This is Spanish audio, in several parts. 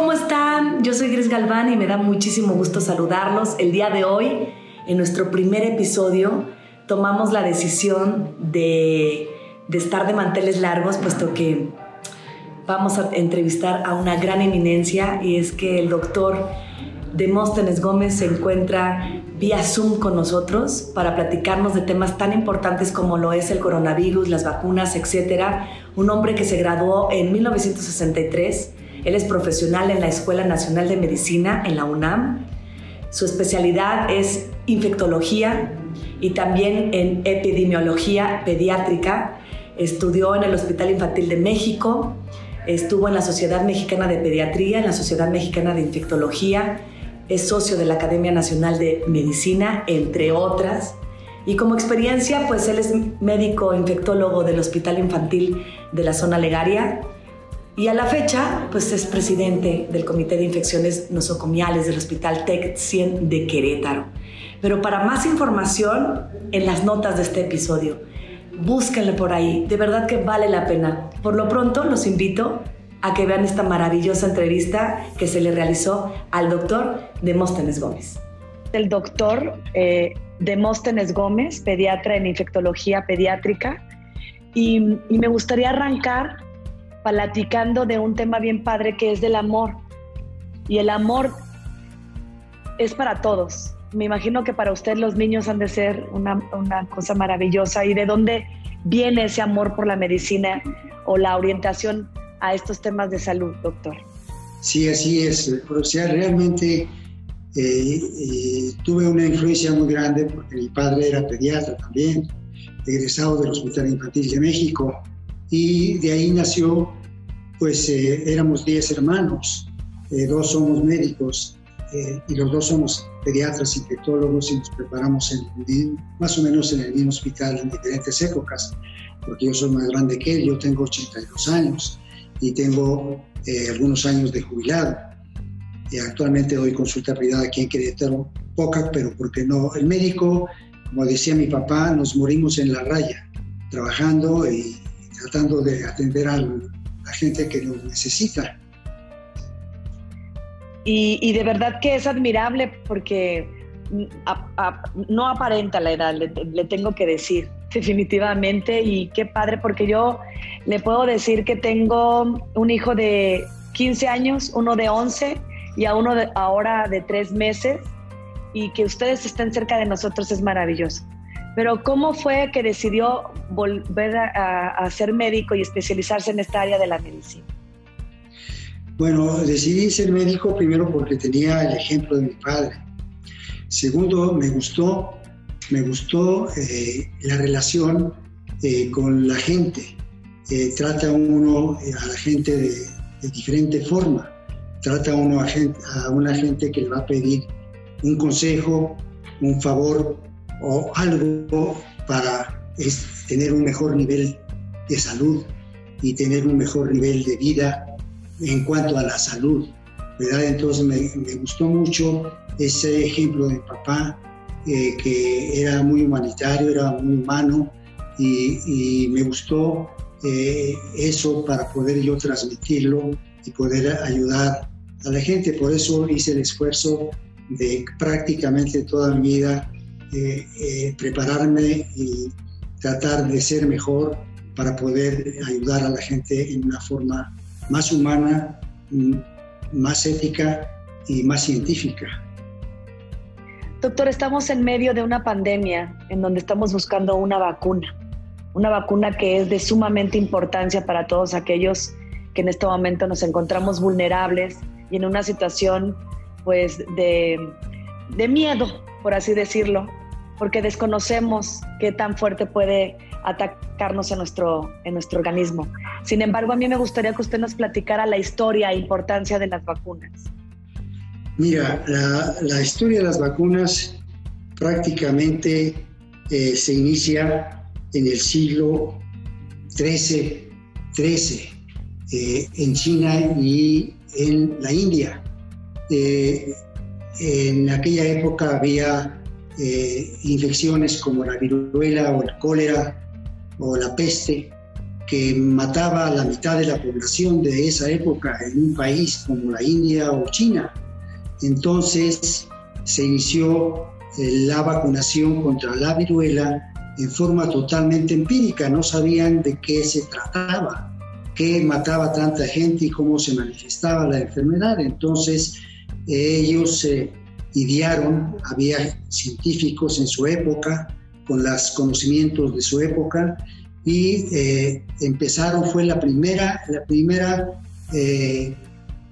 ¿cómo están? Yo soy Gris Galván y me da muchísimo gusto saludarlos. El día de hoy, en nuestro primer episodio, tomamos la decisión de, estar de manteles largos, puesto que vamos a entrevistar a una gran eminencia y es que el doctor Demóstenes Gómez se encuentra vía Zoom con nosotros para platicarnos de temas tan importantes como lo es el coronavirus, las vacunas, etc. Un hombre que se graduó en 1963. Él es profesional en la Escuela Nacional de Medicina en la UNAM. Su especialidad es infectología y también en epidemiología pediátrica. Estudió en el Hospital Infantil de México, estuvo en la Sociedad Mexicana de Pediatría, en la Sociedad Mexicana de Infectología, es socio de la Academia Nacional de Medicina, entre otras. Y como experiencia, pues él es médico infectólogo del Hospital Infantil de la zona legaria y a la fecha, pues es presidente del Comité de Infecciones Nosocomiales del Hospital TEC 100 de Querétaro. Pero para más información, en las notas de este episodio, búsquenle por ahí, de verdad que vale la pena. Por lo pronto, los invito a que vean esta maravillosa entrevista que se le realizó al doctor Demóstenes Gómez. El doctor eh, Demóstenes Gómez, pediatra en infectología pediátrica, y, y me gustaría arrancar platicando de un tema bien padre que es del amor. Y el amor es para todos. Me imagino que para usted los niños han de ser una, una cosa maravillosa. ¿Y de dónde viene ese amor por la medicina o la orientación a estos temas de salud, doctor. Sí, así es. O sea, realmente eh, eh, tuve una influencia muy grande porque mi padre era pediatra también, egresado del Hospital Infantil de México, y de ahí nació, pues eh, éramos 10 hermanos, dos somos médicos y los dos somos pediatras, infectólogos y nos preparamos en, más o menos en el mismo hospital en diferentes épocas, porque yo soy más grande que él, yo tengo 82 años y tengo eh, algunos años de jubilado. Actualmente doy consulta privada aquí en Querétaro, poca, pero porque no. El médico, como decía mi papá, nos morimos en la raya, trabajando y tratando de atender a la gente que nos necesita. Y, de verdad que es admirable porque no aparenta la edad, le tengo que decir definitivamente, y qué padre, porque yo le puedo decir que tengo un hijo de 15 años, uno de 11 y a uno de, ahora de 3 meses, y que ustedes estén cerca de nosotros es maravilloso. Pero ¿cómo fue que decidió volver a, ser médico y especializarse en esta área de la medicina? Bueno, decidí ser médico primero porque tenía el ejemplo de mi padre. Segundo, me gustó me gustó eh, la relación eh, con la gente. Eh, trata uno a la gente de, diferente forma. Trata uno a una gente que le va a pedir un consejo, un favor o algo para tener un mejor nivel de salud y tener un mejor nivel de vida en cuanto a la salud. ¿verdad? Entonces me, me gustó mucho ese ejemplo de papá eh, que era muy humanitario, era muy humano y, me gustó eh, eso para poder yo transmitirlo y poder ayudar a la gente. Por eso hice el esfuerzo de prácticamente toda mi vida eh, prepararme y tratar de ser mejor para poder ayudar a la gente en una forma más humana, mm, más ética y más científica. Doctor, estamos en medio de una pandemia en donde estamos buscando una vacuna, una vacuna que es de sumamente importancia para todos aquellos que en este momento nos encontramos vulnerables y en una situación pues de, de miedo, por así decirlo, porque desconocemos qué tan fuerte puede atacarnos en nuestro, en nuestro organismo. Sin embargo, a mí me gustaría que usted nos platicara la historia e importancia de las vacunas. Mira, la, historia de las vacunas prácticamente eh, se inicia en el siglo XIII, eh, en China y en la India. Eh, en aquella época había infecciones como la viruela o el cólera o la peste que mataba a la mitad de la población de esa época en un país como la India o China. Entonces se inició eh, la vacunación contra la viruela en forma totalmente empírica, no sabían de qué se trataba, qué mataba tanta gente y cómo se manifestaba la enfermedad. Entonces ellos se idearon, había científicos en su época con los conocimientos de su época y eh, empezaron, fue la primera, la primera eh,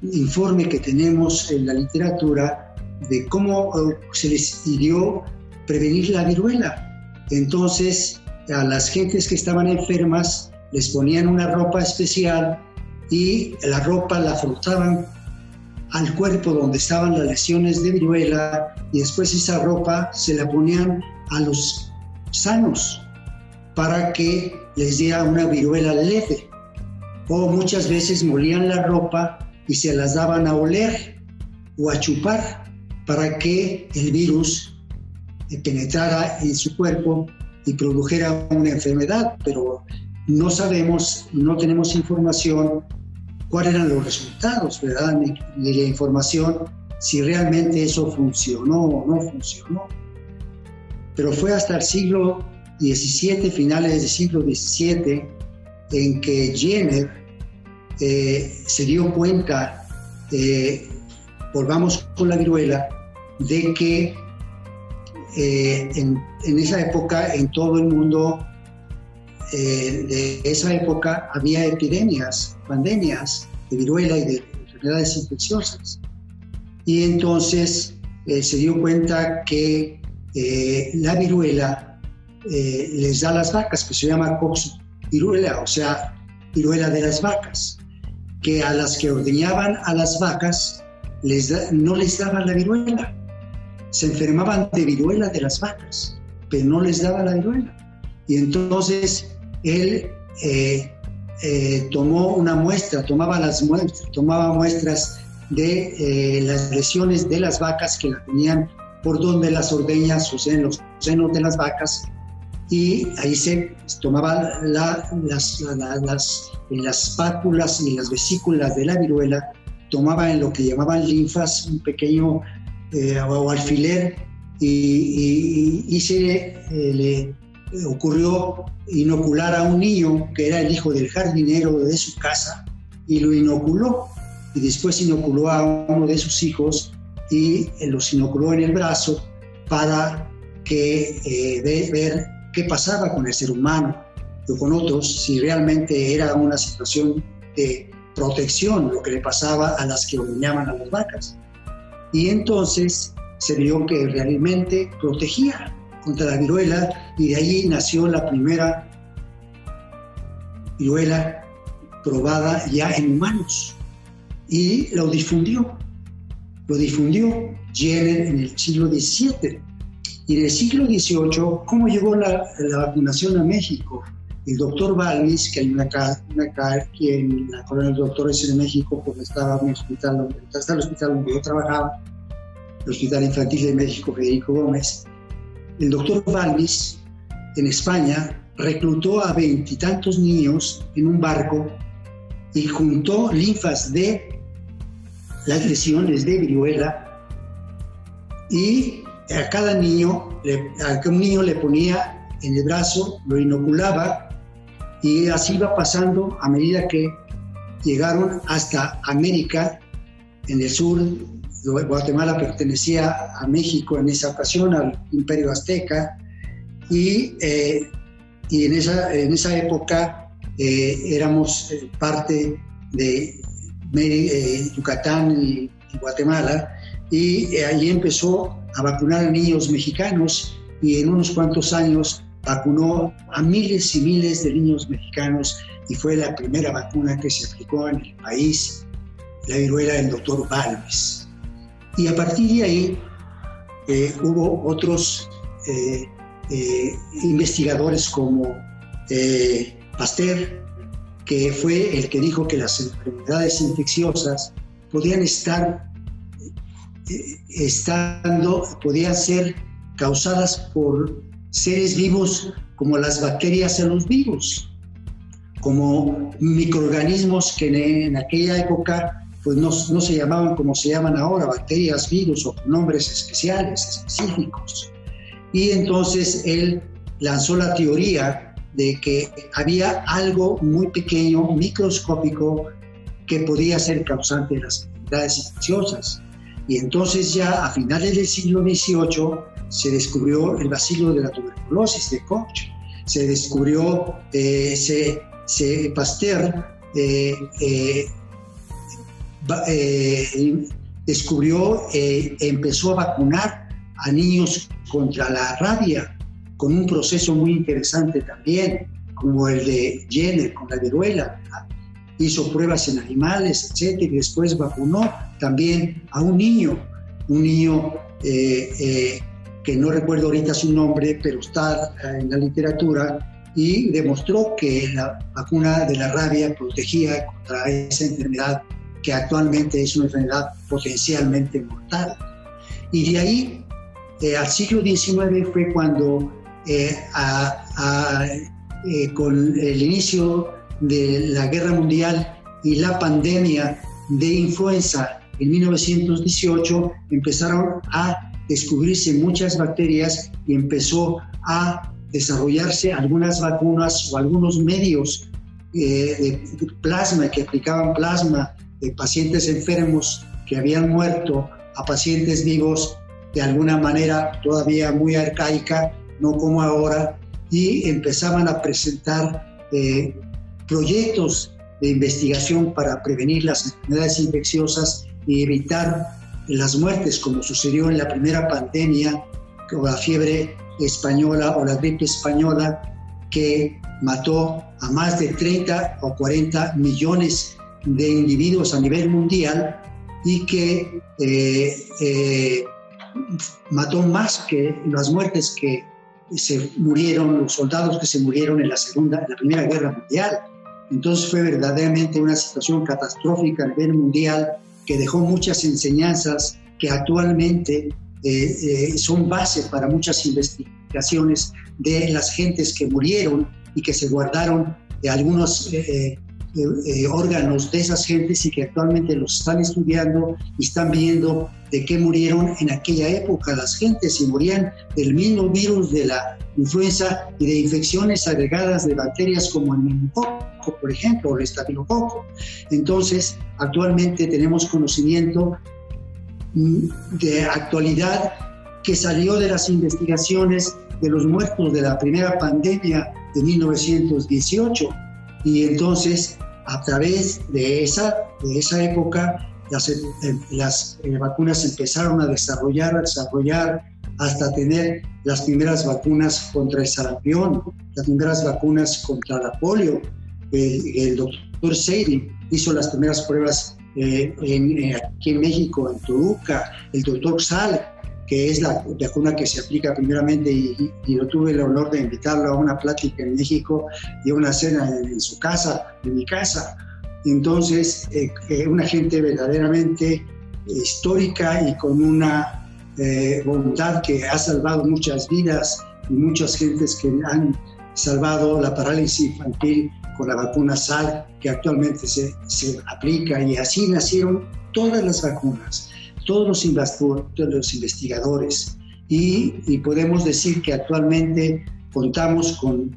informe que tenemos en la literatura de cómo eh, se les dio prevenir la viruela. Entonces, a las gentes que estaban enfermas les ponían una ropa especial y la ropa la frotaban al cuerpo donde estaban las lesiones de viruela y después esa ropa se la ponían a los sanos para que les diera una viruela leve. O muchas veces molían la ropa y se las daban a oler o a chupar para que el virus penetrara en su cuerpo y produjera una enfermedad, pero no sabemos, no tenemos información cuáles eran los resultados, ¿verdad? Ni, la información si realmente eso funcionó o no funcionó. Pero fue hasta el siglo XVII, finales del siglo XVII, en que Jenner eh, se dio cuenta, eh, volvamos con la viruela, de que eh, en, esa época en todo el mundo de esa época había epidemias, pandemias de viruela y de enfermedades infecciosas. Y entonces se dio cuenta que la viruela les da a las vacas, que se llama viruela, o sea, viruela de las vacas que a las que ordeñaban a las vacas les no les daban la viruela. Se enfermaban de viruela de las vacas, pero no les daba la viruela. Y entonces él eh, eh, tomó una muestra, tomaba las muestras, tomaba muestras de eh, las lesiones de las vacas que la tenían por donde las ordeñas, o sea, en los senos de las vacas, y ahí se tomaban las, las pápulas y las vesículas de la viruela, tomaban en lo que llamaban linfas, un pequeño eh, o alfiler, y, se le ocurrió inocular a un niño que era el hijo del jardinero de su casa, y lo inoculó, y después inoculó a uno de sus hijos y los inoculó en el brazo para que eh, ver qué pasaba con el ser humano o con otros, si realmente era una situación de protección lo que le pasaba a las que ordeñaban a las vacas. Y entonces se vio que realmente protegía contra la viruela y de ahí nació la primera viruela probada ya en humanos y lo difundió. Lo difundió Jenner en el siglo XVII y en el siglo XVIII, ¿cómo llegó la, vacunación a México? El doctor Balmis, que hay una, una aquí en la colonia de doctores en México, porque estaba en el hospital donde, está el hospital donde yo trabajaba, el Hospital Infantil de México Federico Gómez. El doctor Balmis, en España, reclutó a veintitantos niños en un barco y juntó linfas de las lesiones de viruela y a cada niño, a un niño le ponía en el brazo, lo inoculaba y así iba pasando a medida que llegaron hasta América, en el sur. Guatemala pertenecía a México en esa ocasión, al imperio azteca, y, eh, y en, esa, en esa época eh, éramos eh, parte de Yucatán y, Guatemala, y ahí empezó a vacunar a niños mexicanos y en unos cuantos años vacunó a miles y miles de niños mexicanos y fue la primera vacuna que se aplicó en el país, la viruela del doctor Balmes. Y a partir de ahí eh, hubo otros eh, eh, investigadores como Pasteur, que fue el que dijo que las enfermedades infecciosas podían estar estando, podían ser causadas por seres vivos como las bacterias en los virus. como microorganismos que en, aquella época pues no, se llamaban como se llaman ahora, bacterias, virus o nombres especiales, específicos. Y entonces él lanzó la teoría de que había algo muy pequeño, microscópico, que podía ser causante de las enfermedades infecciosas. Y entonces ya a finales del siglo XVIII se descubrió el vacilo de la tuberculosis de Koch, se descubrió, eh, se, se, Pasteur eh, eh, descubrió, empezó a vacunar a niños contra la rabia, con un proceso muy interesante también, como el de Jenner con la viruela. Hizo pruebas en animales, etcétera, y después vacunó también a un niño, un niño eh, eh, que no recuerdo ahorita su nombre, pero está en la literatura, y demostró que la vacuna de la rabia protegía contra esa enfermedad que actualmente es una enfermedad potencialmente mortal. Y de ahí, eh, al siglo XIX fue cuando eh, eh, con el inicio de la guerra mundial y la pandemia de influenza en 1918 empezaron a descubrirse muchas bacterias y empezó a desarrollarse algunas vacunas o algunos medios eh, de plasma que aplicaban plasma de pacientes enfermos que habían muerto a pacientes vivos de alguna manera todavía muy arcaica no como ahora, y empezaban a presentar eh, proyectos de investigación para prevenir las enfermedades infecciosas y evitar las muertes, como sucedió en la primera pandemia, como la fiebre española o la gripe española, que mató a más de 30 o 40 millones de individuos a nivel mundial y que eh, eh, mató más que las muertes que se murieron, los soldados que se murieron en la, segunda, la Primera Guerra Mundial. Entonces fue verdaderamente una situación catastrófica a nivel mundial que dejó muchas enseñanzas que actualmente eh, son base para muchas investigaciones de las gentes que murieron y que se guardaron de algunos eh, órganos de esas gentes y que actualmente los están estudiando y están viendo de qué murieron en aquella época las gentes y morían del mismo virus de la influenza y de infecciones agregadas de bacterias como el meningococo, por ejemplo, o el estafilococo. Entonces, actualmente tenemos conocimiento mm, de actualidad que salió de las investigaciones de los muertos de la primera pandemia de 1918 y entonces, a través de esa, de esa época, las, eh, las eh, vacunas empezaron a desarrollar, a desarrollar, hasta tener las primeras vacunas contra el sarampión, las primeras vacunas contra la polio. El, doctor Seiri hizo las primeras pruebas eh, en, aquí en México, en Toluca. El doctor Sal que es la vacuna que se aplica primeramente y, yo tuve el honor de invitarlo a una plática en México y a una cena en, su casa, en mi casa. Entonces, eh, eh, una gente verdaderamente histórica y con una eh, voluntad que ha salvado muchas vidas y muchas gentes que han salvado la parálisis infantil con la vacuna SAL que actualmente se, se aplica y así nacieron todas las vacunas todos los, investigadores y, podemos decir que actualmente contamos con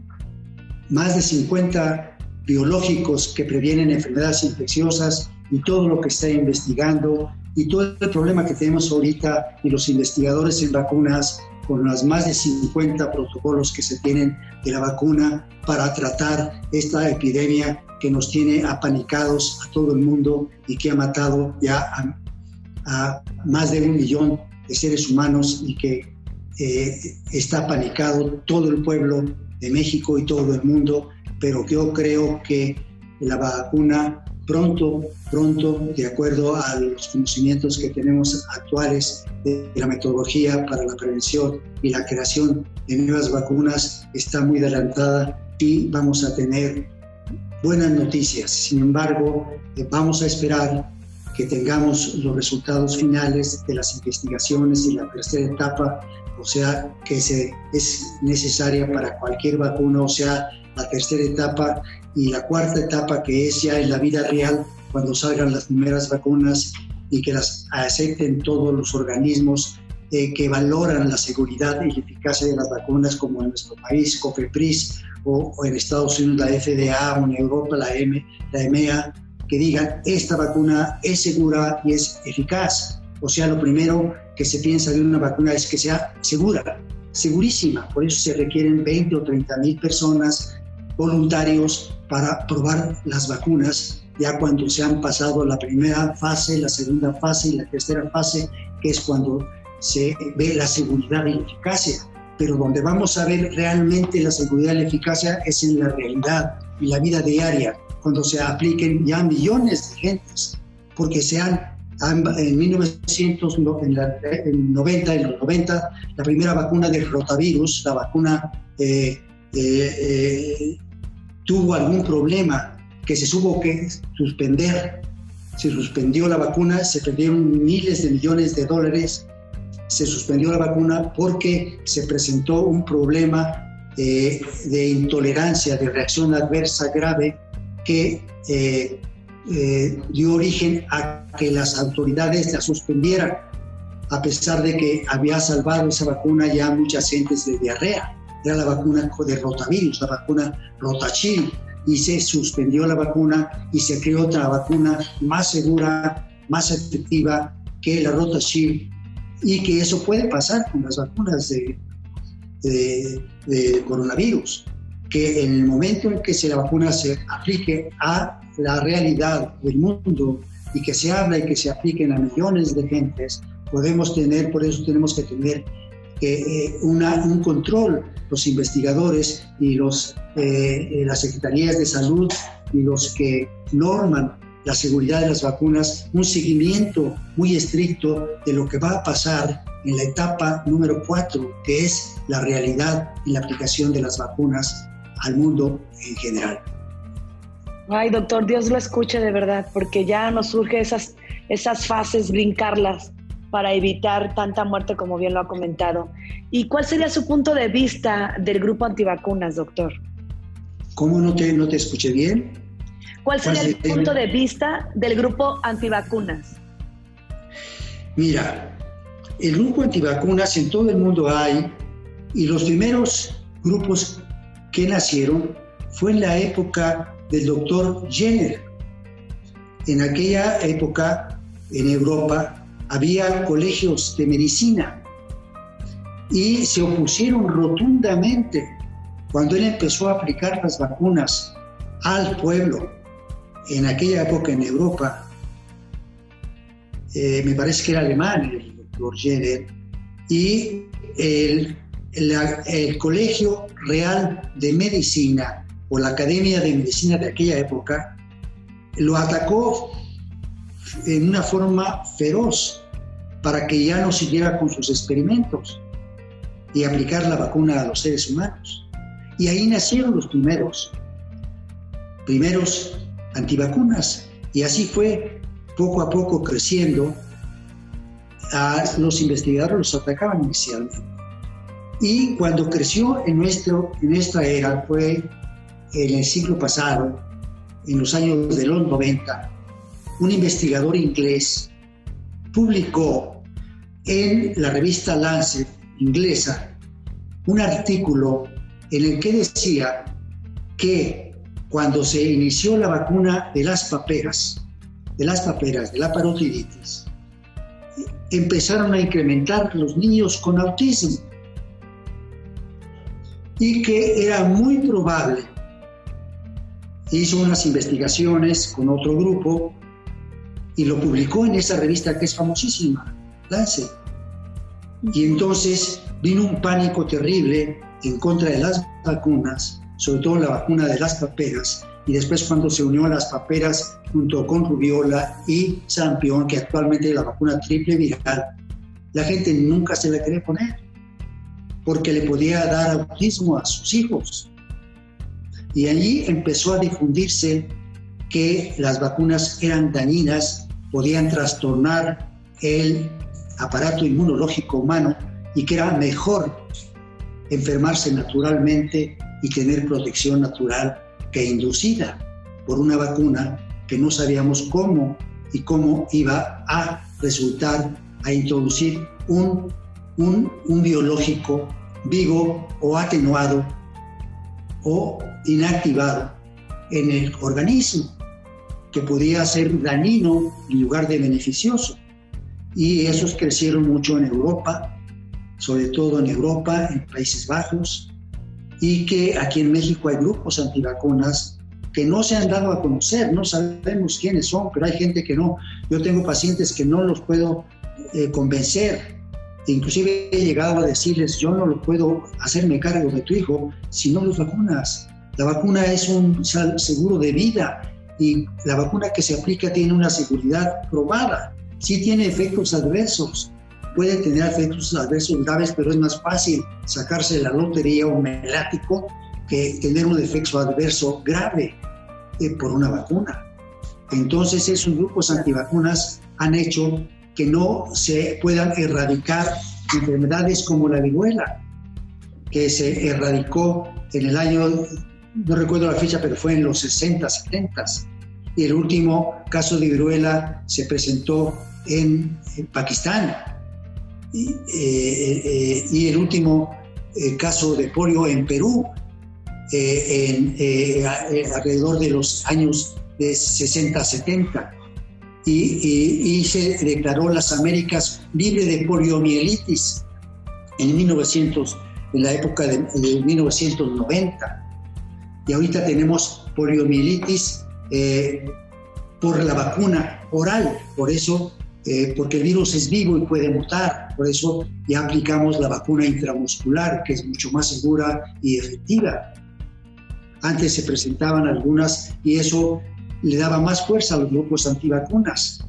más de 50 biológicos que previenen enfermedades infecciosas y todo lo que está investigando y todo el problema que tenemos ahorita y los investigadores en vacunas con las más de 50 protocolos que se tienen de la vacuna para tratar esta epidemia que nos tiene apanicados a todo el mundo y que ha matado ya a a más de un millón de seres humanos y que eh, está panicado todo el pueblo de México y todo el mundo, pero yo creo que la vacuna pronto, pronto, de acuerdo a los conocimientos que tenemos actuales de la metodología para la prevención y la creación de nuevas vacunas, está muy adelantada y vamos a tener buenas noticias. Sin embargo, vamos a esperar que tengamos los resultados finales de las investigaciones y la tercera etapa, o sea, que se, es necesaria para cualquier vacuna, o sea, la tercera etapa y la cuarta etapa que es ya en la vida real, cuando salgan las primeras vacunas y que las acepten todos los organismos eh, que valoran la seguridad y la eficacia de las vacunas, como en nuestro país, COFEPRIS, o, en Estados Unidos la FDA, o en Europa la, M, la EMEA, que digan, esta vacuna es segura y es eficaz. O sea, lo primero que se piensa de una vacuna es que sea segura, segurísima. Por eso se requieren 20 o 30 mil personas voluntarios para probar las vacunas ya cuando se han pasado la primera fase, la segunda fase y la tercera fase, que es cuando se ve la seguridad y la eficacia. Pero donde vamos a ver realmente la seguridad y la eficacia es en la realidad y la vida diaria, cuando se apliquen ya millones de gentes, porque se han en 1990, en los 90, la primera vacuna del rotavirus, la vacuna eh, eh, eh, tuvo algún problema que se tuvo que suspender. Se suspendió la vacuna, se perdieron miles de millones de dólares. Se suspendió la vacuna porque se presentó un problema de intolerancia, de reacción adversa grave que eh, dio origen a que las autoridades la suspendieran, a pesar de que había salvado esa vacuna ya muchas gentes de diarrea. Era la vacuna de rotavirus, la vacuna rotachil, y se suspendió la vacuna y se creó otra vacuna más segura, más efectiva que la rotachil, y que eso puede pasar con las vacunas de, de, de coronavirus, que en el momento en que se la vacuna se aplique a la realidad del mundo y que se habla y que se apliquen a millones de gentes, podemos tener, por eso tenemos que tener eh, una, un control, los investigadores y los, eh, eh, las secretarías de salud y los que norman la seguridad de las vacunas, un seguimiento muy estricto de lo que va a pasar en la etapa número cuatro, que es la realidad y la aplicación de las vacunas al mundo en general. Ay, doctor, Dios lo escuche de verdad, porque ya nos surge esas, esas fases, brincarlas para evitar tanta muerte como bien lo ha comentado. ¿Y cuál sería su punto de vista del grupo antivacunas, doctor? ¿Cómo no te, no te escuché bien? ¿Cuál sería el punto de vista del grupo antivacunas? Mira, el grupo antivacunas en todo el mundo hay, y los primeros grupos que nacieron fue en la época del doctor Jenner. En aquella época, en Europa, había colegios de medicina y se opusieron rotundamente cuando él empezó a aplicar las vacunas al pueblo. En aquella época en Europa, eh, me parece que era alemán el doctor Jenner, y el, Colegio Real de Medicina o la Academia de Medicina de aquella época, lo atacó en una forma feroz para que ya no siguiera con sus experimentos y aplicar la vacuna a los seres humanos. Y ahí nacieron los primeros, primeros antivacunas. Y así fue poco a poco creciendo. A los investigadores los atacaban inicialmente. Y cuando creció en, nuestro, en nuestra era fue en el siglo pasado, en los años de los 90, un investigador inglés publicó en la revista Lancet inglesa un artículo en el que decía que cuando se inició la vacuna de las paperas, de las paperas, de la parotiditis, empezaron a incrementar los niños con autismo y que era muy probable hizo unas investigaciones con otro grupo y lo publicó en esa revista que es famosísima, Lancet. Y entonces vino un pánico terrible en contra de las vacunas, sobre todo la vacuna de las paperas, y después cuando se unió a las paperas junto con rubiola y sarampión, que actualmente es la vacuna triple viral, la gente nunca se la quería poner, porque le podía dar autismo a sus hijos. Y allí empezó a difundirse que las vacunas eran dañinas, podían trastornar el aparato inmunológico humano y que era mejor enfermarse naturalmente y tener protección natural que inducida por una vacuna que no sabíamos cómo y cómo iba a resultar a introducir un, un, biológico vivo o atenuado o inactivado en el organismo, que podía ser dañino en lugar de beneficioso. Y esos crecieron mucho en Europa, sobre todo en Europa, en Países Bajos, y que aquí en México hay grupos antivacunas que no se han dado a conocer, no sabemos quiénes son, pero hay gente que no. Yo tengo pacientes que no los puedo eh, convencer. Inclusive he llegado a decirles, yo no lo puedo hacerme cargo de tu hijo si no los vacunas. La vacuna es un seguro de vida y la vacuna que se aplica tiene una seguridad probada. Sí tiene efectos adversos, puede tener efectos adversos graves, pero es más fácil sacarse la lotería o melático que tener un efecto adverso grave eh, por una vacuna. Entonces esos grupos antivacunas han hecho que no se puedan erradicar enfermedades como la viruela, que se erradicó en el año no recuerdo la fecha, pero fue en los 60, 70. Y el último caso de viruela se presentó en, Pakistán. Y, eh, eh, y, el último eh, caso de polio en Perú, en, alrededor de los años de 60, 70. Y, y, se declaró las Américas libre de poliomielitis en 1900, en la época de, de 1990 y ahorita tenemos poliomielitis eh, por la vacuna oral, por eso, eh, porque el virus es vivo y puede mutar, por eso ya aplicamos la vacuna intramuscular, que es mucho más segura y efectiva. Antes se presentaban algunas y eso le daba más fuerza a los grupos antivacunas.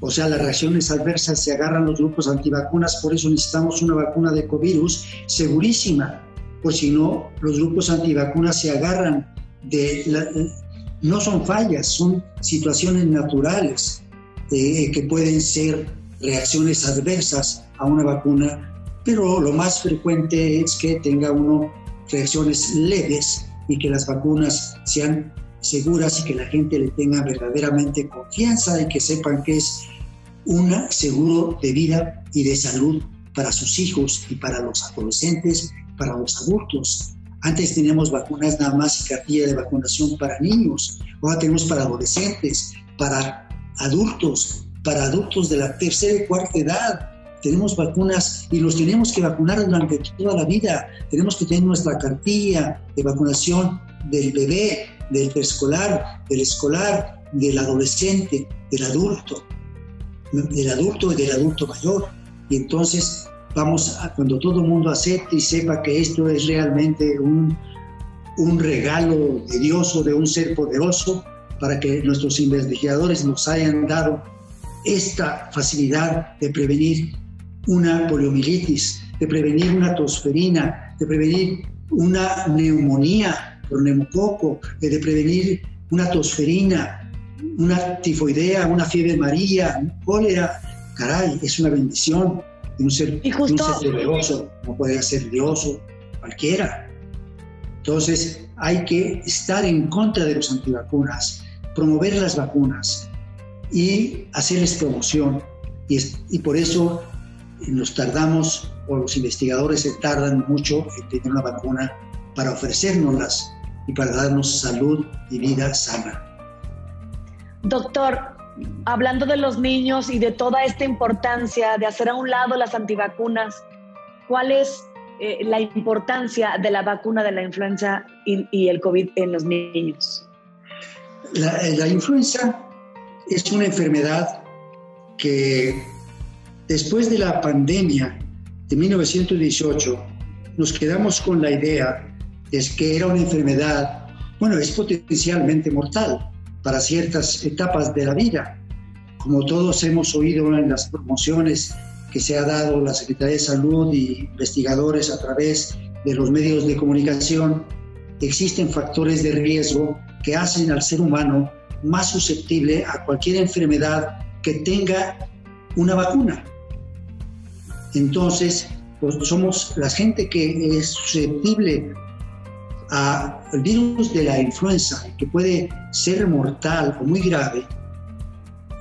O sea, las reacciones adversas se agarran los grupos antivacunas, por eso necesitamos una vacuna de covirus segurísima, pues si no, los grupos antivacunas se agarran de... no son fallas, son situaciones naturales eh, que pueden ser reacciones adversas a una vacuna, pero lo más frecuente es que tenga uno reacciones leves y que las vacunas sean seguras y que la gente le tenga verdaderamente confianza y que sepan que es un seguro de vida y de salud para sus hijos y para los adolescentes para los adultos. Antes teníamos vacunas nada más y cartilla de vacunación para niños, ahora tenemos para adolescentes, para adultos, para adultos de la tercera y cuarta edad. Tenemos vacunas y los tenemos que vacunar durante toda la vida. Tenemos que tener nuestra cartilla de vacunación del bebé, del preescolar, del escolar, del adolescente, del adulto, del adulto y del adulto mayor. Y entonces vamos a, cuando todo el mundo acepte y sepa que esto es realmente un, un regalo de Dios o de un ser poderoso para que nuestros investigadores nos hayan dado esta facilidad de prevenir una poliomielitis, de prevenir una tosferina, de prevenir una neumonía por neumococo, de prevenir una tosferina, una tifoidea, una fiebre amarilla, cólera. Caray, es una bendición un ser, y un ser no puede ser Dios cualquiera. Entonces hay que estar en contra de los antivacunas, promover las vacunas y hacerles promoción. Y, y por eso nos tardamos, o los investigadores se tardan mucho en tener una vacuna para ofrecérnoslas y para darnos salud y vida sana. Doctor, hablando de los niños y de toda esta importancia de hacer a un lado las antivacunas, ¿cuál es eh, la importancia de la vacuna de la influenza y, el COVID en los niños? La, la, influenza es una enfermedad que después de la pandemia de 1918 nos quedamos con la idea de que era una enfermedad, bueno, es potencialmente mortal para ciertas etapas de la vida. Como todos hemos oído en las promociones que se ha dado la Secretaría de Salud y investigadores a través de los medios de comunicación, existen factores de riesgo que hacen al ser humano más susceptible a cualquier enfermedad que tenga una vacuna. Entonces, pues somos la gente que es susceptible al virus de la influenza, que puede ser mortal o muy grave,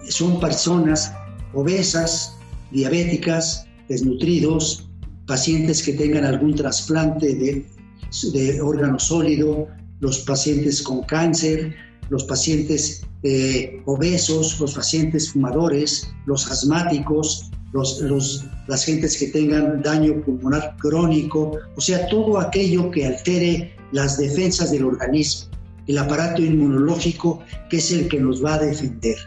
son personas obesas, diabéticas, desnutridos, pacientes que tengan algún trasplante de, de órgano sólido, los pacientes con cáncer, los pacientes eh, obesos, los pacientes fumadores, los asmáticos, los, las gentes que tengan daño pulmonar crónico, o sea, todo aquello que altere las defensas del organismo, el aparato inmunológico que es el que nos va a defender,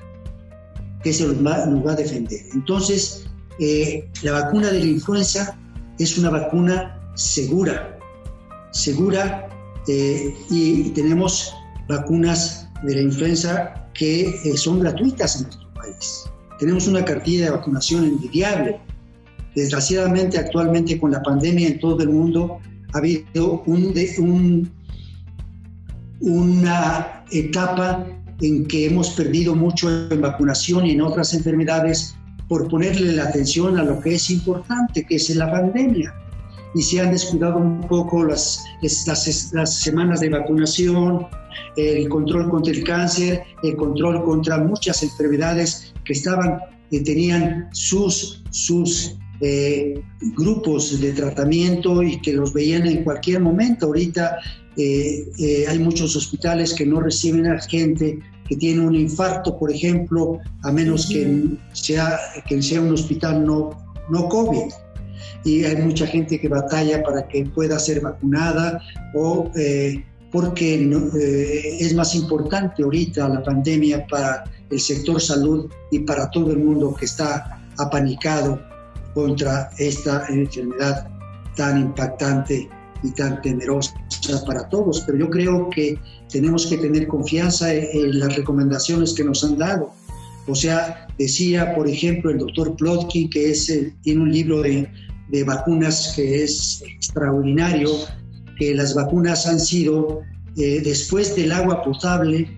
que se nos va, nos va a defender. Entonces, eh, la vacuna de la influenza es una vacuna segura, segura eh, y tenemos vacunas de la influenza que eh, son gratuitas en nuestro país. Tenemos una cartilla de vacunación envidiable. Desgraciadamente, actualmente con la pandemia en todo el mundo, ha habido un, una etapa en que hemos perdido mucho en vacunación y en otras enfermedades por ponerle la atención a lo que es importante, que es la pandemia. Y se han descuidado un poco las, las, las, semanas de vacunación, el control contra el cáncer, el control contra muchas enfermedades que estaban, que tenían sus, sus eh, grupos de tratamiento y que los veían en cualquier momento. Ahorita eh, eh, hay muchos hospitales que no reciben a gente que tiene un infarto, por ejemplo, a menos que sea, que sea un hospital no, no COVID y hay mucha gente que batalla para que pueda ser vacunada o eh, porque eh, es más importante ahorita la pandemia para el sector salud y para todo el mundo que está apanicado contra esta enfermedad tan impactante y tan temerosa para todos. Pero yo creo que tenemos que tener confianza en, las recomendaciones que nos han dado. O sea, decía, por ejemplo, el doctor Plotkin, que es, tiene un libro de de vacunas que es extraordinario, que las vacunas han sido, eh, después del agua potable,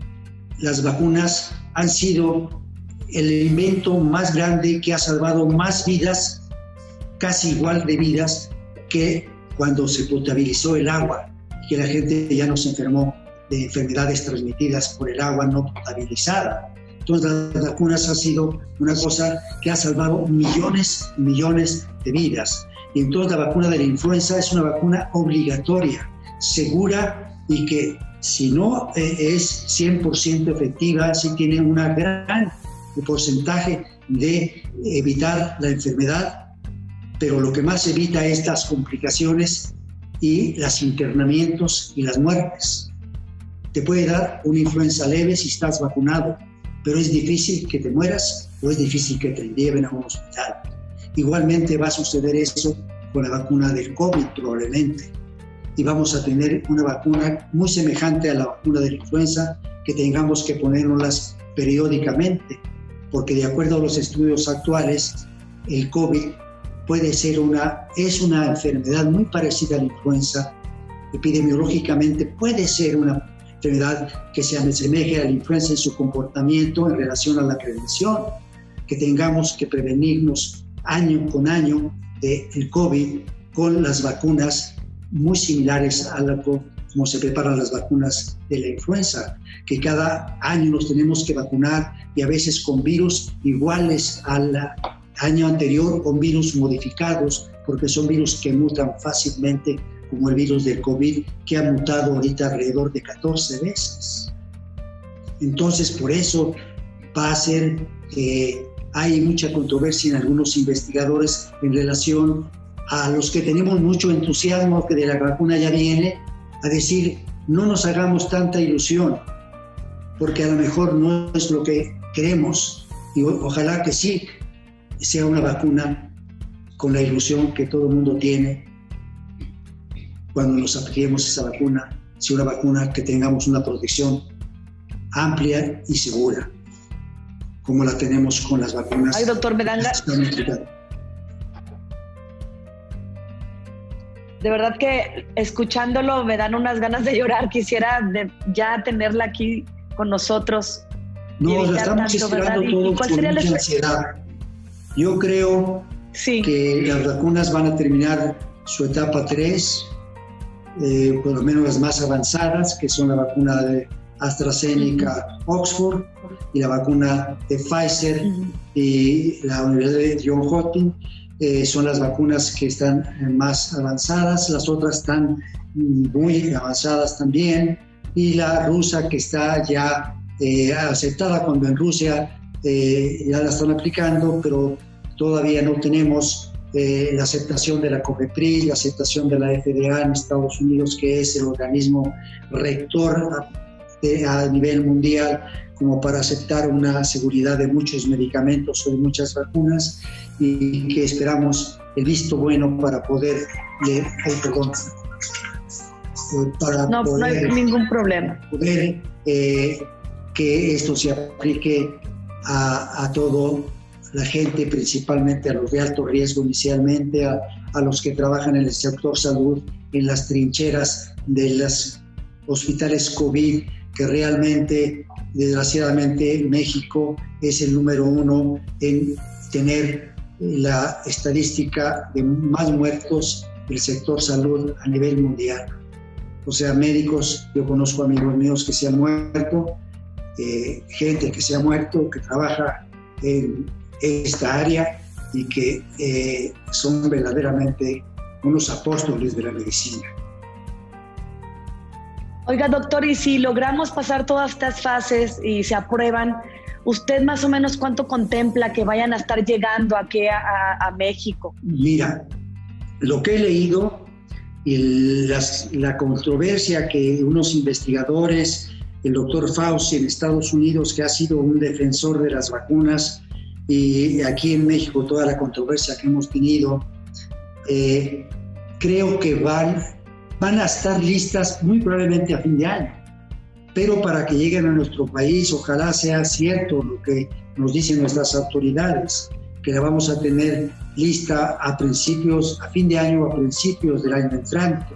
las vacunas han sido el elemento más grande que ha salvado más vidas, casi igual de vidas, que cuando se potabilizó el agua, que la gente ya no se enfermó de enfermedades transmitidas por el agua no potabilizada. Entonces las vacunas han sido una cosa que ha salvado millones y millones de vidas. Y entonces la vacuna de la influenza es una vacuna obligatoria, segura y que si no eh, es 100% efectiva, sí tiene un gran porcentaje de evitar la enfermedad, pero lo que más evita es las complicaciones y los internamientos y las muertes. Te puede dar una influenza leve si estás vacunado, pero es difícil que te mueras o es difícil que te lleven a un hospital. Igualmente va a suceder eso con la vacuna del COVID probablemente. Y vamos a tener una vacuna muy semejante a la vacuna de la influenza que tengamos que ponernos periódicamente, porque de acuerdo a los estudios actuales, el COVID puede ser una, es una enfermedad muy parecida a la influenza. Epidemiológicamente puede ser una enfermedad que se asemeje a la influenza en su comportamiento en relación a la prevención, que tengamos que prevenirnos año con año del COVID con las vacunas muy similares a la como se preparan las vacunas de la influenza, que cada año nos tenemos que vacunar y a veces con virus iguales al año anterior, con virus modificados, porque son virus que mutan fácilmente como el virus del COVID, que ha mutado ahorita alrededor de 14 veces. Entonces, por eso va a ser, eh, hay mucha controversia en algunos investigadores en relación a los que tenemos mucho entusiasmo que de la vacuna ya viene, a decir, no nos hagamos tanta ilusión, porque a lo mejor no es lo que queremos, y ojalá que sí sea una vacuna con la ilusión que todo el mundo tiene cuando nos apliquemos esa vacuna, sea una vacuna que tengamos una protección amplia y segura, como la tenemos con las vacunas. Ay, doctor, me dan De verdad que escuchándolo me dan unas ganas de llorar. Quisiera ya tenerla aquí con nosotros. No, la estamos esperando todos con mucha ansiedad. Yo creo que las vacunas van a terminar su etapa 3 eh, por lo menos las más avanzadas, que son la vacuna de AstraZeneca Oxford y la vacuna de Pfizer y la Universidad de John Hopkins. Eh, son las vacunas que están más avanzadas, las otras están muy avanzadas también, y la rusa que está ya eh, aceptada cuando en Rusia eh, ya la están aplicando, pero todavía no tenemos la aceptación de la COFEPRIS, la aceptación de la FDA en Estados Unidos, que es el organismo rector a nivel mundial como para aceptar una seguridad de muchos medicamentos o de muchas vacunas y que esperamos el visto bueno para poder, eh, perdón, eh, para no, no hay ningún problema. Poder eh, que esto se aplique a, a todo la gente, principalmente a los de alto riesgo inicialmente, a, a, los que trabajan en el sector salud, en las trincheras de los hospitales COVID, que realmente, desgraciadamente, México es el número uno en tener la estadística de más muertos del sector salud a nivel mundial. O sea, médicos, yo conozco amigos míos que se han muerto, eh, gente que se ha muerto, que trabaja en esta área y que eh, son verdaderamente unos apóstoles de la medicina. Oiga, doctor, y si logramos pasar todas estas fases y se aprueban, ¿usted más o menos cuánto contempla que vayan a estar llegando aquí a, México? Mira, lo que he leído y la controversia que unos investigadores, el doctor Fauci en Estados Unidos, que ha sido un defensor de las vacunas, y aquí en México toda la controversia que hemos tenido, eh, creo que van van a estar listas muy probablemente a fin de año. Pero para que lleguen a nuestro país, ojalá sea cierto lo que nos dicen nuestras autoridades, que la vamos a tener lista a principios, a fin de año, a principios del año entrante.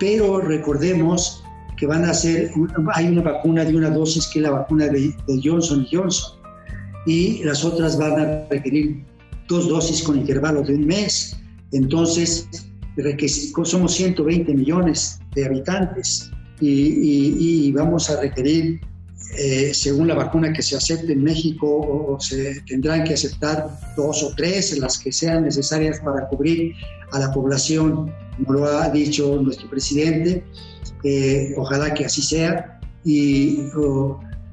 Pero recordemos que van a ser, hay una vacuna de una dosis que es la vacuna de, de Johnson Johnson y las otras van a requerir dos dosis con intervalo de un mes. Entonces, somos 120 millones de habitantes y, vamos a requerir, eh, según la vacuna que se acepte en México, o, se tendrán que aceptar dos o tres, las que sean necesarias para cubrir a la población, como lo ha dicho nuestro presidente. Eh, ojalá que así sea. Y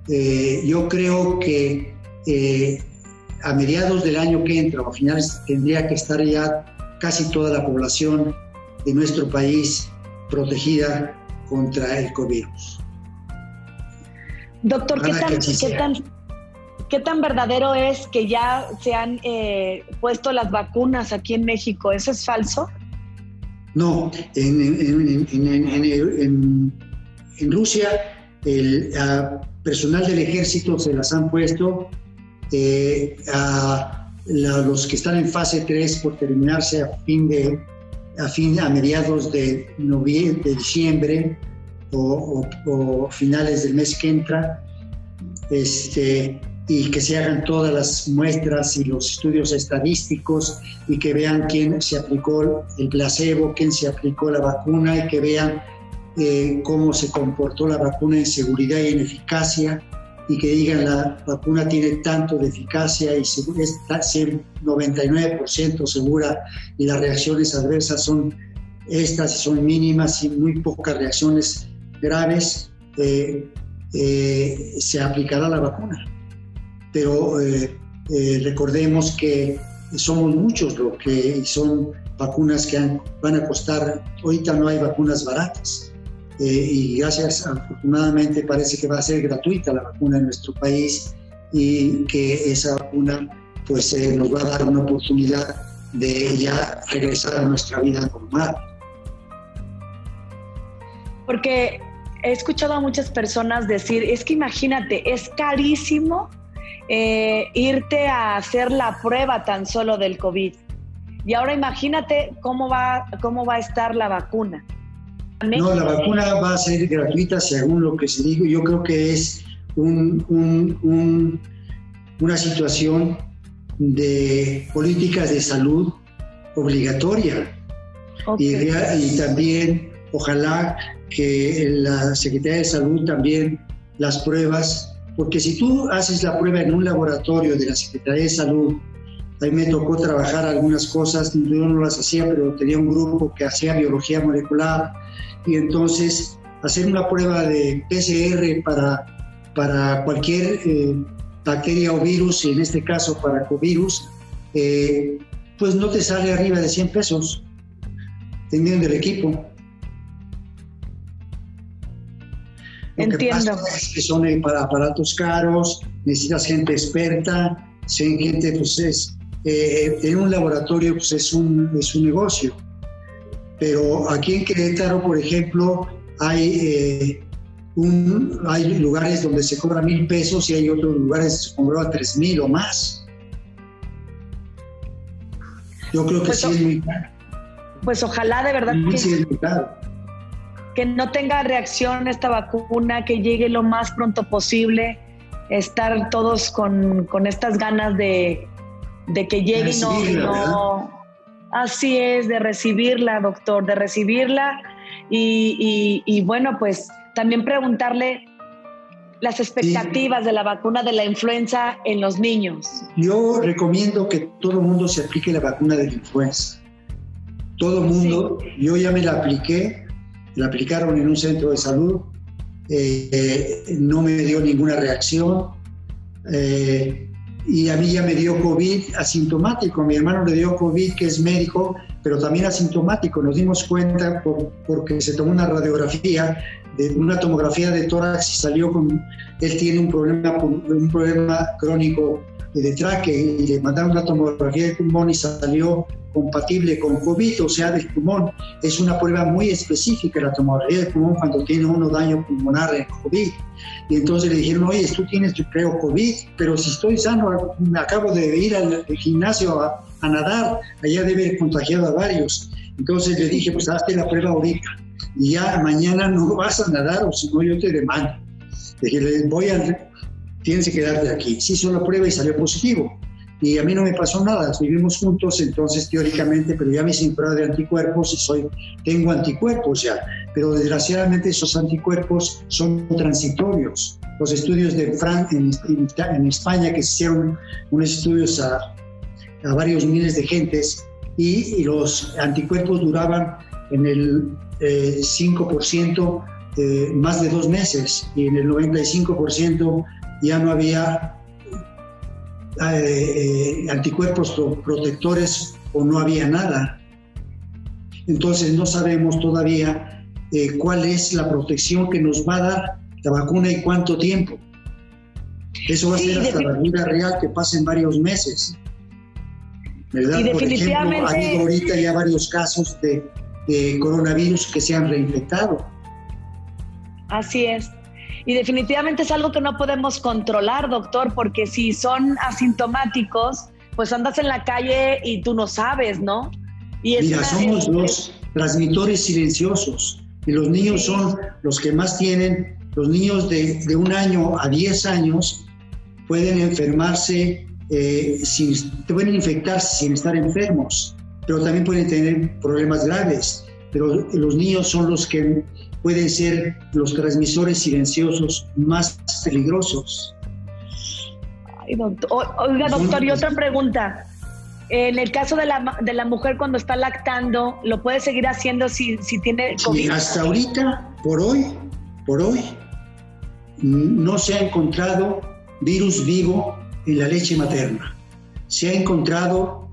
eh, yo creo que a mediados del año que entra o a finales tendría que estar ya casi toda la población de nuestro país protegida contra el COVID. Doctor, ¿qué tan, ¿qué tan, verdadero es que ya se han eh, puesto las vacunas aquí en México? ¿Eso es falso? No, en, en, Rusia el personal del ejército se las han puesto, eh, a los que están en fase 3 por terminarse a fin de a, fin, a mediados de, de diciembre o, finales del mes que entra, este, y que se hagan todas las muestras y los estudios estadísticos y que vean quién se aplicó el placebo, quién se aplicó la vacuna y que vean eh, cómo se comportó la vacuna en seguridad y en eficacia y que digan la vacuna tiene tanto de eficacia y es 99% segura y las reacciones adversas son estas son mínimas y muy pocas reacciones graves, eh, eh, se aplicará la vacuna. Pero eh, recordemos que somos muchos los que son vacunas que van a costar, ahorita no hay vacunas baratas eh, y gracias, afortunadamente parece que va a ser gratuita la vacuna en nuestro país y que esa vacuna pues eh, nos va a dar una oportunidad de ya regresar a nuestra vida normal. Porque he escuchado a muchas personas decir, es que imagínate, es carísimo eh, irte a hacer la prueba tan solo del COVID. Y ahora imagínate cómo va, cómo va a estar la vacuna. No, la vacuna va a ser gratuita según lo que se dijo. Yo creo que es un, una situación de políticas de salud obligatoria y, también ojalá que la Secretaría de Salud también las pruebas, porque si tú haces la prueba en un laboratorio de la Secretaría de Salud, a mí me tocó trabajar algunas cosas, yo no las hacía, pero tenía un grupo que hacía biología molecular y entonces hacer una prueba de PCR para, para cualquier eh, bacteria o virus, y en este caso para covirus, eh, pues no te sale arriba de 100 pesos, dependiendo del equipo. Entiendo. que son para aparatos caros, necesitas gente experta, gente, pues es, eh, en un laboratorio pues es un, es un negocio. Pero aquí en Querétaro, por ejemplo, hay, eh, un, hay lugares donde se cobra mil pesos y hay otros lugares donde se cobra tres mil o más. Yo creo que pues sí es muy caro. Pues ojalá de verdad que, no tenga reacción esta vacuna, que llegue lo más pronto posible, estar todos con, con estas ganas de, de que llegue y no, Así es, de recibirla, doctor, de recibirla. Y, y, bueno, pues también preguntarle las expectativas de la vacuna de la influenza en los niños. Yo recomiendo que todo el mundo se aplique la vacuna de la influenza. Todo el mundo, yo ya me la apliqué, la aplicaron en un centro de salud, eh, no me dio ninguna reacción. Eh, y a mí ya me dio COVID asintomático. Mi hermano le dio COVID, que es médico, pero también asintomático. Nos dimos cuenta porque se tomó una radiografía, una tomografía de tórax y salió con, él tiene un problema crónico de traque y le mandaron una tomografía de pulmón y salió compatible con COVID, o sea, del pulmón. Es una prueba muy específica la tomografía del pulmón cuando tiene uno daño pulmonar en COVID. Y entonces le dijeron, oye, tú tienes, yo creo, COVID, pero si estoy sano, me acabo de ir al gimnasio a, nadar, allá debe haber contagiado a varios. Entonces le dije, pues hazte la prueba ahorita y ya mañana no vas a nadar o si no yo te demando. Le dije, voy a, tienes que quedarte aquí. Se hizo la prueba y salió positivo y a mí no me pasó nada, vivimos juntos, entonces teóricamente, pero ya me hice de anticuerpos y soy, tengo anticuerpos ya, pero desgraciadamente esos anticuerpos son transitorios. Los estudios de Frank en, en, España, que hicieron unos estudios a, a varios miles de gentes, y, los anticuerpos duraban en el 5% eh, más de dos meses, y en el 95% ya no había eh, eh, anticuerpos protectores o no había nada. Entonces no sabemos todavía eh, cuál es la protección que nos va a dar la vacuna y cuánto tiempo. Eso va a ser hasta la vida real que pasen varios meses. ¿Verdad? Por ejemplo, hay ahorita ya varios casos de, de coronavirus que se han reinfectado. Así es. Y definitivamente es algo que no podemos controlar, doctor, porque si son asintomáticos, pues andas en la calle y tú no sabes, ¿no? Y Mira, somos los transmitores silenciosos y los niños son los que más tienen, los niños de, de un año a 10 años pueden enfermarse, eh, sin, pueden infectarse sin estar enfermos, pero también pueden tener problemas graves. Pero los niños son los que pueden ser los transmisores silenciosos más peligrosos. Oiga, doctor, y otra pregunta. En el caso de la, de la mujer cuando está lactando, ¿lo puede seguir haciendo si, si tiene COVID? hasta ahorita, por hoy, por hoy, no se ha encontrado virus vivo en la leche materna. Se ha encontrado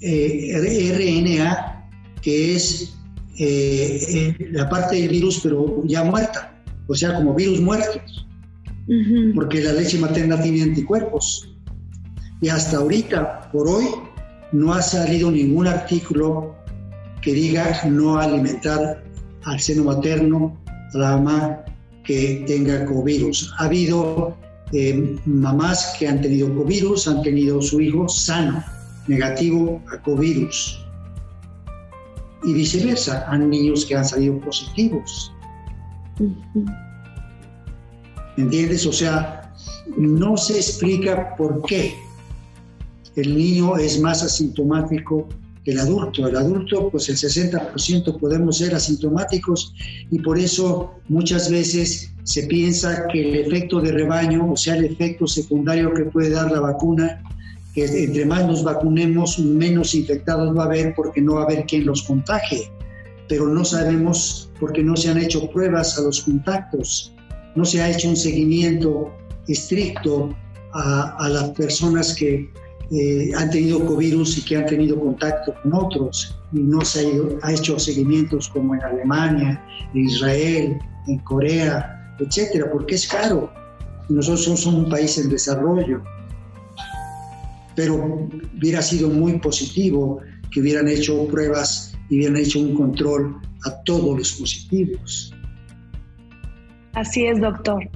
eh, RNA, que es eh, la parte del virus, pero ya muerta, o sea, como virus muertos, porque la leche materna tiene anticuerpos. Y hasta ahorita, por hoy, no ha salido ningún artículo que diga no alimentar al seno materno a la mamá que tenga covirus. Ha habido eh, mamás que han tenido covirus, han tenido su hijo sano, negativo a covirus y viceversa. Hay niños que han salido positivos. ¿Entiendes? O sea, no se explica por qué el niño es más asintomático el adulto. El adulto, pues el 60% podemos ser asintomáticos y por eso muchas veces se piensa que el efecto de rebaño, o sea, el efecto secundario que puede dar la vacuna, que entre más nos vacunemos, menos infectados va a haber porque no va a haber quien los contagie. Pero no sabemos porque no se han hecho pruebas a los contactos, no se ha hecho un seguimiento estricto a, a las personas que eh, han tenido covirus y que han tenido contacto con otros y no se ha, hecho seguimientos como en Alemania, en Israel, en Corea, etcétera, porque es caro. Nosotros somos un país en desarrollo, pero hubiera sido muy positivo que hubieran hecho pruebas y hubieran hecho un control a todos los positivos. Así es, doctor.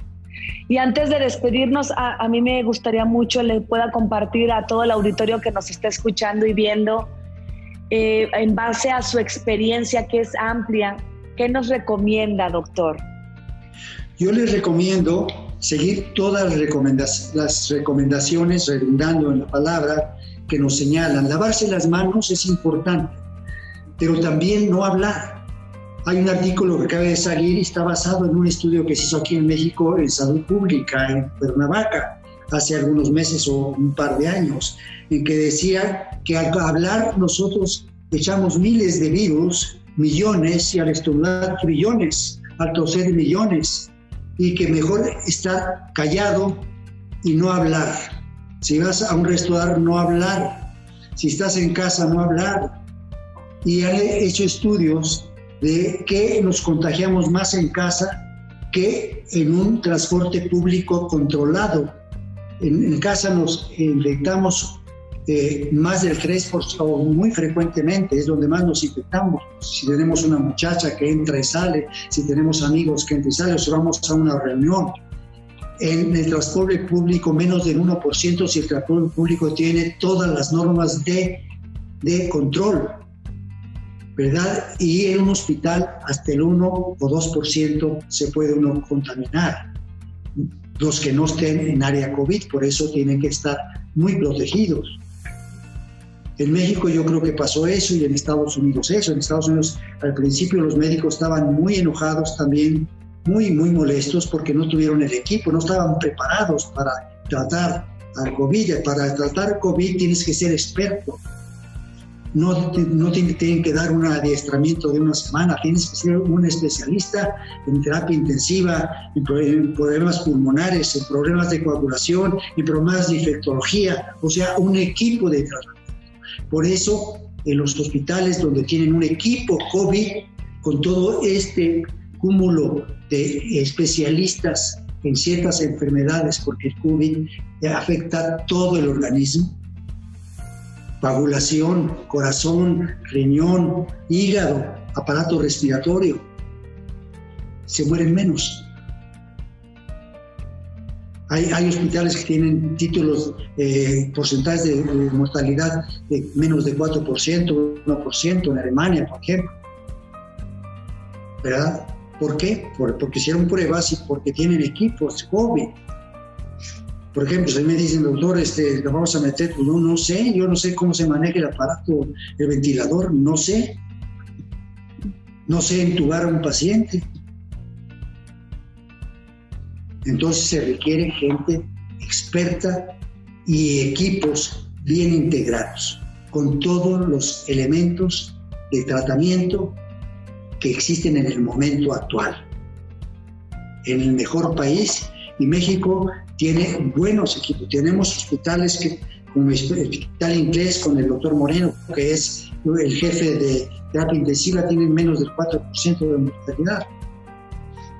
Y antes de despedirnos, a, mí me gustaría mucho le pueda compartir a todo el auditorio que nos está escuchando y viendo, eh, en base a su experiencia que es amplia, ¿qué nos recomienda, doctor? Yo les recomiendo seguir todas las, recomendaciones, redundando en la palabra, que nos señalan. Lavarse las manos es importante, pero también no hablar hay un artículo que acaba de salir y está basado en un estudio que se hizo aquí en México en salud pública, en Cuernavaca, hace algunos meses o un par de años, en que decía que al hablar nosotros echamos miles de virus, millones, y al estornudar trillones, al toser millones, y que mejor estar callado y no hablar. Si vas a un restaurante, no hablar. Si estás en casa, no hablar. Y han hecho estudios de que nos contagiamos más en casa que en un transporte público controlado. En, casa nos infectamos eh, más del 3% o muy frecuentemente, es donde más nos infectamos. Si tenemos una muchacha que entra y sale, si tenemos amigos que entran y salen, o si vamos a una reunión. En el transporte público menos del 1% si el transporte público tiene todas las normas de, de control ¿verdad? Y en un hospital hasta el 1 o 2% se puede uno contaminar. Los que no estén en área COVID, por eso tienen que estar muy protegidos. En México yo creo que pasó eso y en Estados Unidos eso. En Estados Unidos al principio los médicos estaban muy enojados también, muy, muy molestos porque no tuvieron el equipo, no estaban preparados para tratar al COVID. Para tratar COVID tienes que ser experto no, no te tienen que dar un adiestramiento de una semana, tienes que ser un especialista en terapia intensiva, en, problemas pulmonares, en problemas de coagulación, en problemas de infectología, o sea, un equipo de tratamiento. Por eso, en los hospitales donde tienen un equipo COVID, con todo este cúmulo de especialistas en ciertas enfermedades, porque el COVID afecta todo el organismo, coagulación, corazón, riñón, hígado, aparato respiratorio, se mueren menos. Hay, hospitales que tienen títulos, eh, porcentajes de, mortalidad de menos de 4%, 1% en Alemania, por ejemplo. ¿Verdad? ¿Por qué? porque hicieron pruebas y porque tienen equipos COVID. Por ejemplo, si me dicen, doctor, este, lo vamos a meter, pues no, no sé, yo no sé cómo se maneja el aparato, el ventilador, no sé. No sé entubar a un paciente. Entonces se requiere gente experta y equipos bien integrados, con todos los elementos de tratamiento que existen en el momento actual. En el mejor país, y México tiene buenos equipos. Tenemos hospitales que, como el Hospital Inglés con el doctor Moreno, que es el jefe de terapia intensiva, tienen menos del 4% de mortalidad,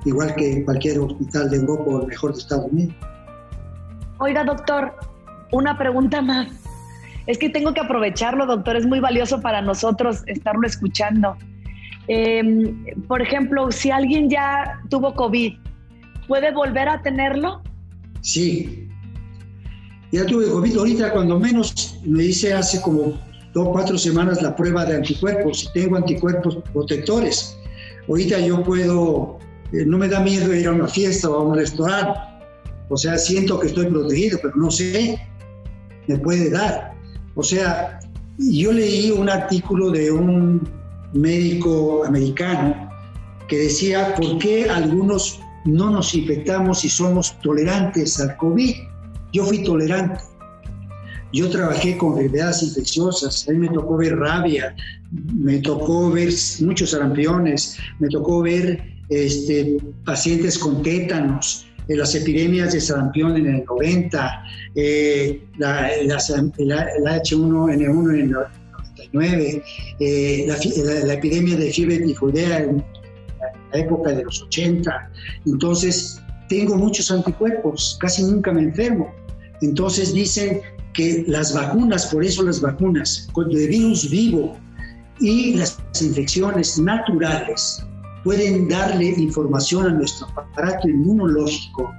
igual que cualquier hospital de Europa o el mejor de Estados Unidos. Oiga, doctor, una pregunta más. Es que tengo que aprovecharlo, doctor, es muy valioso para nosotros estarlo escuchando. Em, por ejemplo, si alguien ya tuvo COVID, ¿puede volver a tenerlo? Sí. Ya tuve COVID. Ahorita, cuando menos, me hice hace como dos o cuatro semanas la prueba de anticuerpos. Tengo anticuerpos protectores. Ahorita yo puedo, no me da miedo ir a una fiesta o a un restaurante. O sea, siento que estoy protegido, pero no sé, me puede dar. O sea, yo leí un artículo de un médico americano que decía por qué algunos no nos infectamos y somos tolerantes al COVID. Yo fui tolerante. Yo trabajé con enfermedades infecciosas, a mí me tocó ver rabia, me tocó ver muchos sarampiones, me tocó ver este, pacientes con tétanos, en las epidemias de sarampión en el 90, eh, la, H1N1 en el 99, eh, la, epidemia de fiebre tifoidea en la época de los 80. Entonces, tengo muchos anticuerpos, casi nunca me enfermo. Entonces dicen que las vacunas, por eso las vacunas, de virus vivo y las infecciones naturales pueden darle información a nuestro aparato inmunológico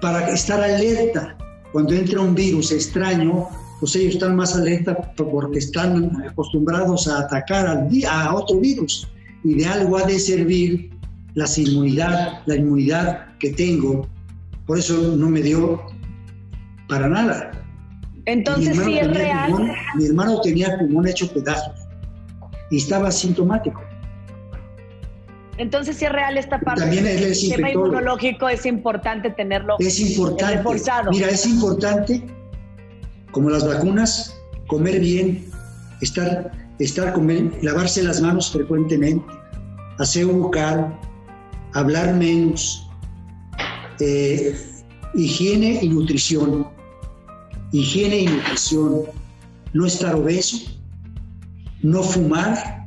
para estar alerta. Cuando entra un virus extraño, pues ellos están más alerta porque están acostumbrados a atacar a otro virus y de algo ha de servir la inmunidad, la inmunidad que tengo. Por eso no me dio para nada. Entonces sí es real. mi hermano tenía pulmón hecho pedazos y estaba asintomático. Entonces sí es real esta parte. También el sistema inmunológico es importante tenerlo es importante, reforzado. Mira, es importante, como las vacunas, comer bien, estar, estar comer, lavarse las manos frecuentemente, hacer bucal, hablar menos, eh, higiene y nutrición. Higiene y nutrición. No estar obeso, no fumar.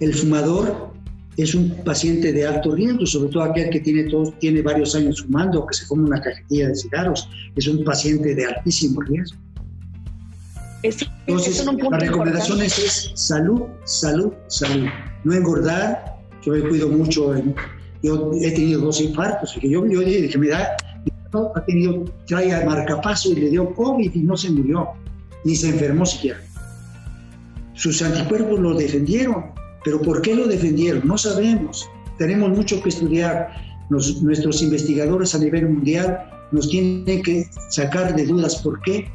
El fumador es un paciente de alto riesgo, sobre todo aquel que tiene, tiene varios años fumando o que se come una cajetilla de cigarros, es un paciente de altísimo riesgo. Entonces, la recomendación es salud, salud, salud. No engordar, yo me cuido mucho, yo he tenido dos infartos, que yo, yo dije, me da, ha tenido, trae marcapaso y le dio COVID y no se murió, ni se enfermó siquiera. Sus anticuerpos lo defendieron, pero ¿por qué lo defendieron? No sabemos. Tenemos mucho que estudiar. nuestros investigadores a nivel mundial nos tienen que sacar de dudas por qué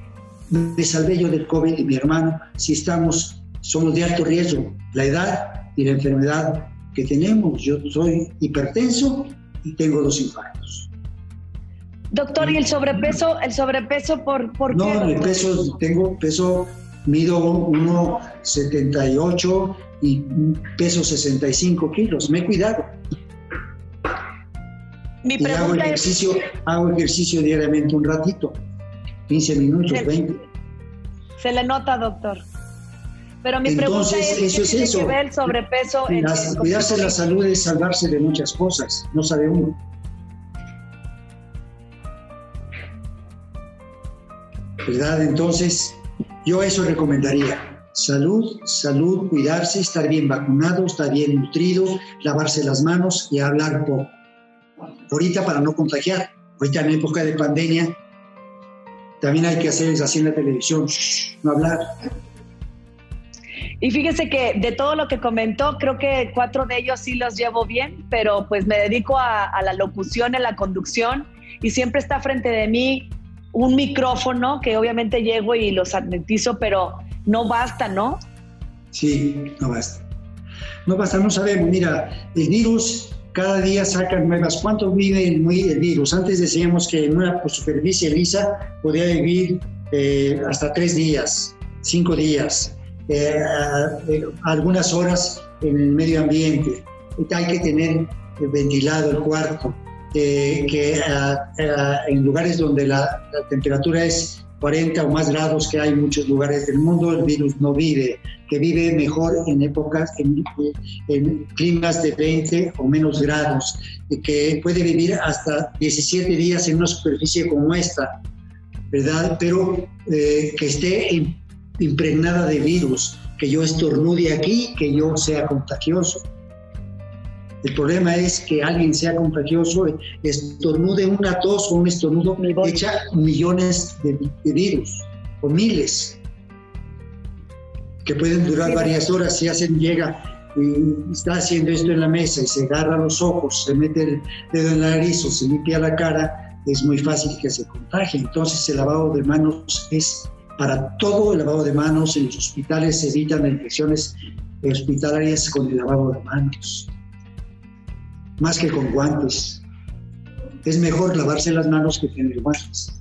me salvé yo del COVID y mi hermano si estamos, somos de alto riesgo, la edad y la enfermedad que tenemos. Yo soy hipertenso y tengo dos infartos. Doctor, ¿y el sobrepeso? ¿El sobrepeso por, por no, qué? No, el peso, tengo peso, mido 1,78 y peso 65 kilos. Me he cuidado. Mi y hago ejercicio, hago ejercicio diariamente un ratito, 15 minutos, 20. Se le nota, doctor. Pero mi pregunta es, eso es eso. el sobrepeso cuidarse la salud es salvarse de muchas cosas, no sabe uno. ¿Verdad? Entonces, yo eso recomendaría. Salud, salud, cuidarse, estar bien vacunado, estar bien nutrido, lavarse las manos y hablar poco. Ahorita para no contagiar, ahorita en época de pandemia, también hay que hacer así en la televisión, no hablar. Y fíjese que de todo lo que comentó, creo que cuatro de ellos sí los llevo bien, pero pues me dedico a, a la locución, a la conducción y siempre está frente de mí un micrófono que obviamente llego y los admitizo, pero no basta, ¿no? Sí, no basta. No basta, no sabemos. Mira, el virus cada día saca nuevas. ¿Cuánto vive el, virus? Antes decíamos que en una superficie lisa podía vivir eh, hasta tres días, cinco días, eh, algunas horas en el medio ambiente. Hay que tener ventilado el cuarto, que en lugares donde la temperatura es 40 o más grados que hay en muchos lugares del mundo, el virus no vive, que vive mejor en épocas, en, climas de 20 o menos grados, y que puede vivir hasta 17 días en una superficie como esta, ¿verdad? Pero eh, que esté impregnada de virus, que yo estornude aquí, que yo sea contagioso. El problema es que alguien sea contagioso, estornude una tos o un estornudo, echa millones de, virus o miles que pueden durar varias horas si hacen llega y está haciendo esto en la mesa y se agarra los ojos, se mete el dedo en la nariz o se limpia la cara, es muy fácil que se contagie. Entonces el lavado de manos es para todo el lavado de manos. En los hospitales se evitan infecciones hospitalarias con el lavado de manos, más que con guantes. Es mejor lavarse las manos que tener guantes.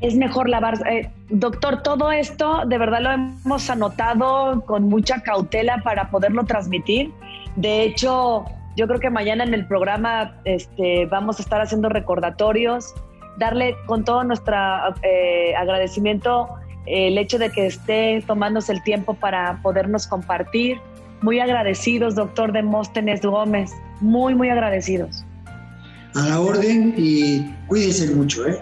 Es mejor lavar. Eh, doctor, todo esto de verdad lo hemos anotado con mucha cautela para poderlo transmitir. De hecho, yo creo que mañana en el programa este, vamos a estar haciendo recordatorios, darle con todo nuestro eh, agradecimiento el hecho de que esté tomándose el tiempo para podernos compartir. Muy agradecidos, doctor Demóstenes Gómez, muy, muy agradecidos. A la orden y cuídense mucho, ¿eh?